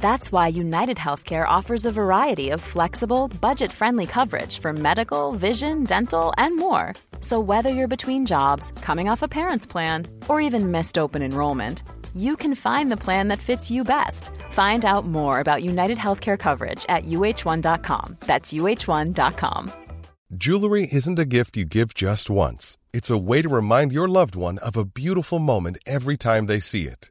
That's why United Healthcare offers a variety of flexible, budget friendly coverage for medical, vision, dental, and more. So, whether you're between jobs, coming off a parent's plan, or even missed open enrollment, you can find the plan that fits you best. Find out more about United Healthcare coverage at uh1.com. That's uh1.com. Jewelry isn't a gift you give just once. It's a way to remind your loved one of a beautiful moment every time they see it.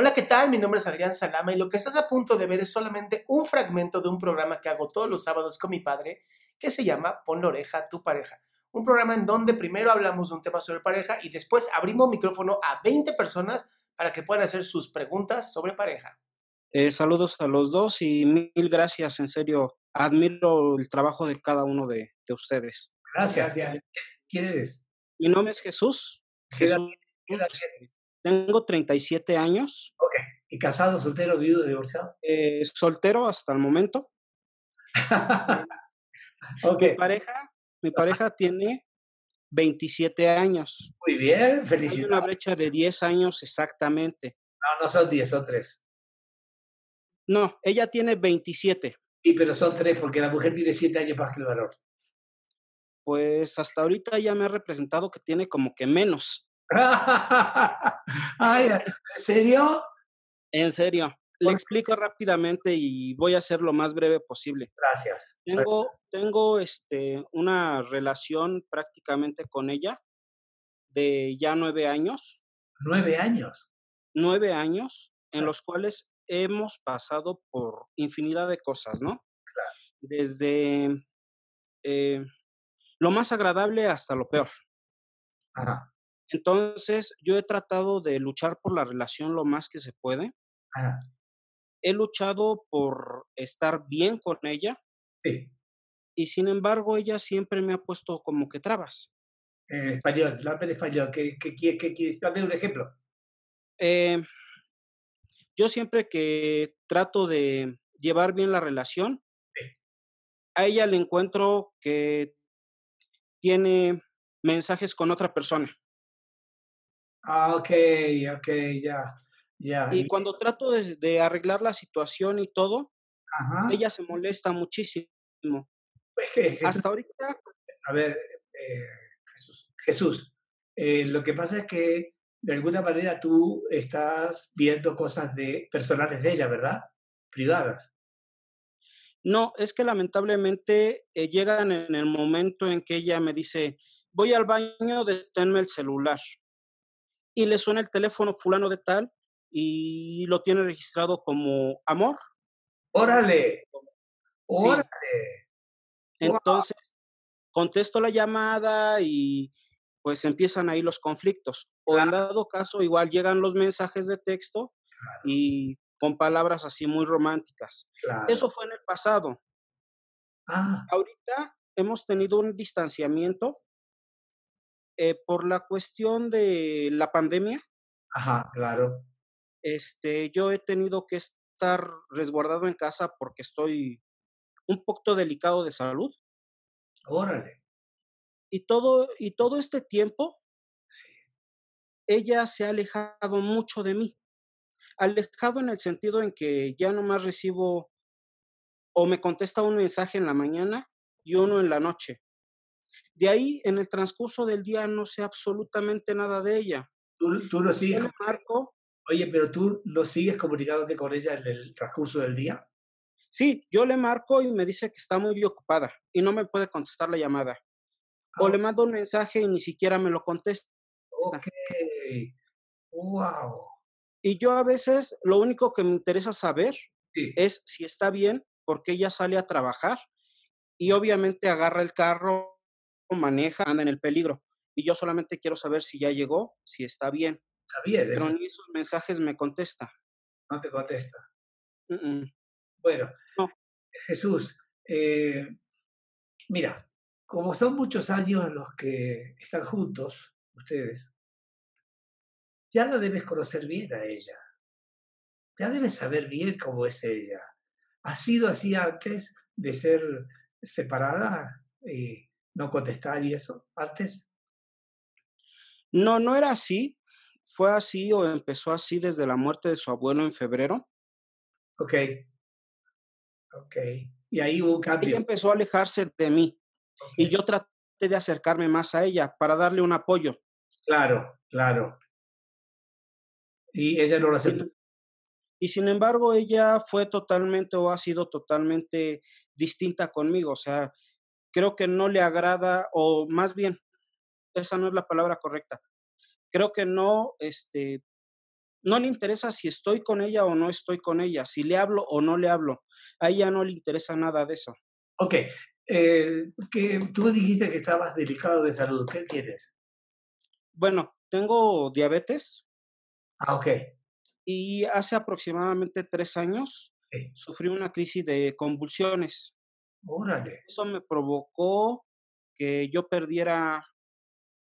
Hola, ¿qué tal? Mi nombre es Adrián Salama y lo que estás a punto de ver es solamente un fragmento de un programa que hago todos los sábados con mi padre que se llama Pon la oreja a tu pareja. Un programa en donde primero hablamos de un tema sobre pareja y después abrimos micrófono a 20 personas para que puedan hacer sus preguntas sobre pareja. Eh, saludos a los dos y mil gracias, en serio. Admiro el trabajo de cada uno de, de ustedes. Gracias. ¿Quién eres? Mi nombre es Jesús. ¿Qué edad- Jesús. qué edad? Tengo 37 años, Ok. ¿Y casado, soltero, viudo, divorciado? eh, soltero hasta el momento. ok. Mi pareja, mi pareja tiene 27 años. Muy bien, Hay una felicidades. brecha de 10 años exactamente. No, no son 10, son 3. No, ella tiene 27. Sí, pero son 3 porque la mujer tiene 7 años más que el varón. Pues hasta ahorita ella me ha representado que tiene como que menos. Ay, ¿En serio? En serio. Le explico rápidamente y voy a ser lo más breve posible. Gracias. Tengo, tengo este, una relación prácticamente con ella de ya nueve años, Nueve años. nueve años en Claro. los cuales hemos pasado por infinidad de cosas, ¿no? Desde eh, lo más agradable hasta lo peor. Ajá. Entonces, yo he tratado de luchar por la relación lo más que se puede. Ajá. He luchado por estar bien con ella Sí. y sin embargo ella siempre me ha puesto como que trabas. En español, dame en español. ¿Qué, qué, qué, qué quieres? Dame un ejemplo. Eh, yo siempre que trato de llevar bien la relación, a ella le encuentro que tiene mensajes con otra persona. Ah, ok, ok, ya. Ya. Y cuando trato de, de arreglar la situación y todo, Ajá. ella se molesta muchísimo. Es que- Jesús, Hasta ahorita, a ver, eh, Jesús, Jesús, eh, lo que pasa es que de alguna manera tú estás viendo cosas de personales de ella, ¿verdad? Privadas. no, es que lamentablemente eh, llegan en el momento en que ella me dice, voy al baño, deténme el celular. Y le suena el teléfono fulano de tal y lo tiene registrado como amor. ¡Órale! ¡Órale! Entonces, contesto la llamada y pues empiezan ahí los conflictos. O en dado caso, igual llegan los mensajes de texto y con palabras así muy románticas. Claro. Eso fue en el pasado. Ah, Ahorita hemos tenido un distanciamiento eh, por la cuestión de la pandemia. ajá, claro. Este, yo he tenido que estar resguardado en casa porque estoy un poquito delicado de salud. Órale. Y todo, y todo este tiempo, Sí. ella se ha alejado mucho de mí. Alejado en el sentido en que ya nomás recibo o me contesta un mensaje en la mañana y uno en la noche. De ahí, en el transcurso del día, no sé absolutamente nada de ella. ¿Tú, tú lo sigues? marco, Oye, pero tú lo sigues comunicándote con ella en el transcurso del día. sí, yo le marco y me dice que está muy ocupada y no me puede contestar la llamada. O Ah, le mando un mensaje y ni siquiera me lo contesta. Ok. ¡Wow! Y yo a veces lo único que me interesa saber Sí. es si está bien, porque ella sale a trabajar y obviamente agarra el carro, maneja, anda en el peligro. Y yo solamente quiero saber si ya llegó, si está bien. Está bien, Pero eso ni esos mensajes me contesta. no te contesta. Bueno, No. Jesús, eh, mira, como son muchos años los que están juntos, ustedes, ya la debes conocer bien a ella. Ya debes saber bien cómo es ella. ¿Ha sido así antes de ser separada y no contestar y eso? ¿Antes? No, no era así. Fue así o empezó así desde la muerte de su abuelo en febrero. Ok. Ok. Y ahí hubo un Ella cambio. empezó a alejarse de mí y yo traté de acercarme más a ella para darle un apoyo. Claro, claro. Y ella no lo aceptó. Y sin embargo, ella fue totalmente o ha sido totalmente distinta conmigo. O sea, creo que no le agrada, o más bien, esa no es la palabra correcta. Creo que no, este, no le interesa si estoy con ella o no estoy con ella, si le hablo o no le hablo. A ella no le interesa nada de eso. Ok. eh, que tú dijiste que estabas delicado de salud. ¿Qué tienes? Bueno, tengo diabetes Ah, ok. y hace aproximadamente tres años sufrí una crisis de convulsiones. Órale. Eso me provocó que yo perdiera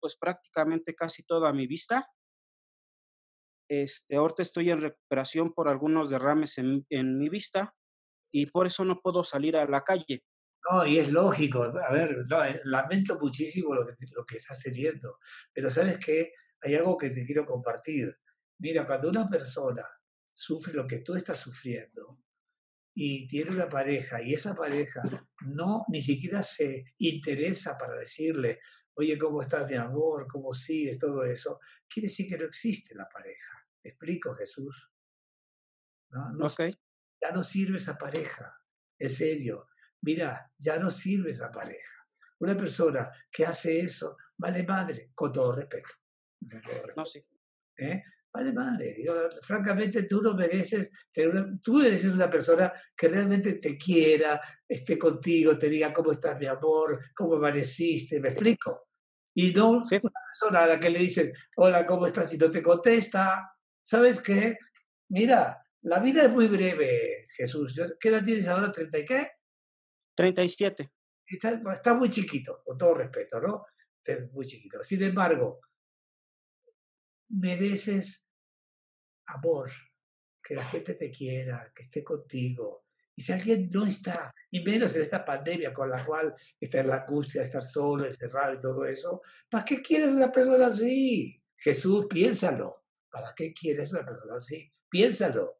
pues prácticamente casi toda mi vista. Este, ahorita estoy en recuperación por algunos derrames en, en mi vista y por eso no puedo salir a la calle. No, y es lógico. A ver, no, eh, lamento muchísimo lo que, lo que estás teniendo. Pero sabes que hay algo que te quiero compartir. Mira, cuando una persona sufre lo que tú estás sufriendo y tiene una pareja y esa pareja no ni siquiera se interesa para decirle, oye, ¿cómo estás, mi amor? ¿Cómo sigues? Todo eso, quiere decir que no existe la pareja. ¿Me explico, Jesús? No, no ya no sirve esa pareja. En serio, mira, ya no sirve esa pareja. Una persona que hace eso, vale madre, con todo respeto. Con todo respeto, no, sí. ¿eh? Vale madre. Yo, francamente, tú no mereces, tú mereces una persona que realmente te quiera, esté contigo, te diga cómo estás, mi amor, cómo amaneciste, ¿me explico? Y no Sí. una persona a la que le dices, hola, ¿cómo estás? Y no te contesta. ¿Sabes qué? Mira, la vida es muy breve, Jesús. ¿Qué edad tienes ahora? ¿30 y qué? 37. Está, está muy chiquito, con todo respeto, ¿no? Está muy chiquito. Sin embargo, mereces amor, que la gente te quiera, que esté contigo. Y si alguien no está, y menos en esta pandemia con la cual está en la angustia de estar solo, encerrado y todo eso, ¿para qué quieres una persona así? Jesús, piénsalo. ¿Para qué quieres una persona así? Piénsalo.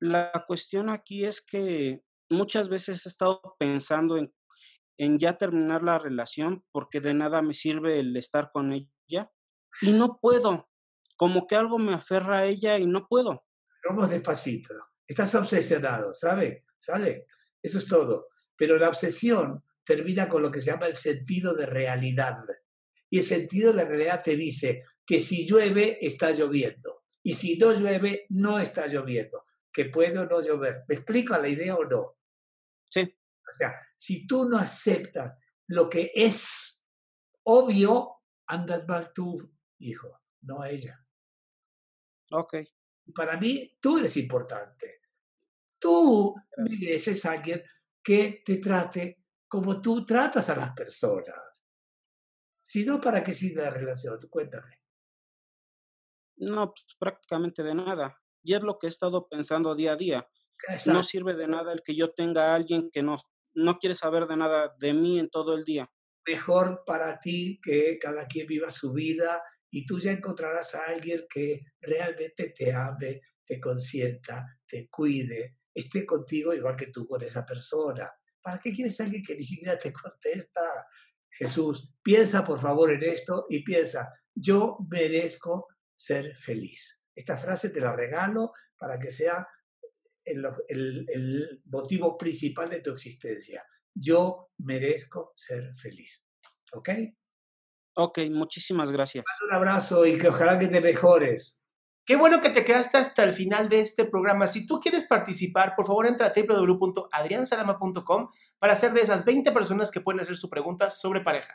La cuestión aquí es que muchas veces he estado pensando en, en ya terminar la relación porque de nada me sirve el estar con ella y no puedo. Como que algo me aferra a ella y no puedo. Vamos despacito. Estás obsesionado, ¿sabe? ¿Sale? Eso es todo. Pero la obsesión termina con lo que se llama el sentido de realidad. Y el sentido de la realidad te dice que si llueve, está lloviendo. Y si no llueve, no está lloviendo. Que puede o no llover. ¿Me explico la idea o no? Sí, O sea, si tú no aceptas lo que es obvio, andas mal tú, hijo, no ella. Ok. Para mí, tú eres importante. Tú mereces a alguien que te trate como tú tratas a las personas. Si no, ¿para qué sirve la relación? Cuéntame. No, pues prácticamente de nada. Y es lo que he estado pensando día a día. No Exacto. sirve de nada el que yo tenga a alguien que no, no quiere saber de nada de mí en todo el día. Mejor para ti que cada quien viva su vida y tú ya encontrarás a alguien que realmente te ame, te consienta, te cuide, esté contigo igual que tú con esa persona. ¿Para qué quieres alguien que ni siquiera te contesta? Jesús, piensa por favor en esto y piensa, yo merezco ser feliz. Esta frase te la regalo para que sea el motivo principal de tu existencia. Yo merezco ser feliz. ¿Ok? Ok, muchísimas gracias. Un abrazo y que ojalá que te mejores. Qué bueno que te quedaste hasta el final de este programa. Si tú quieres participar, por favor entra a www.adriansalama.com para ser de esas 20 personas que pueden hacer su pregunta sobre pareja.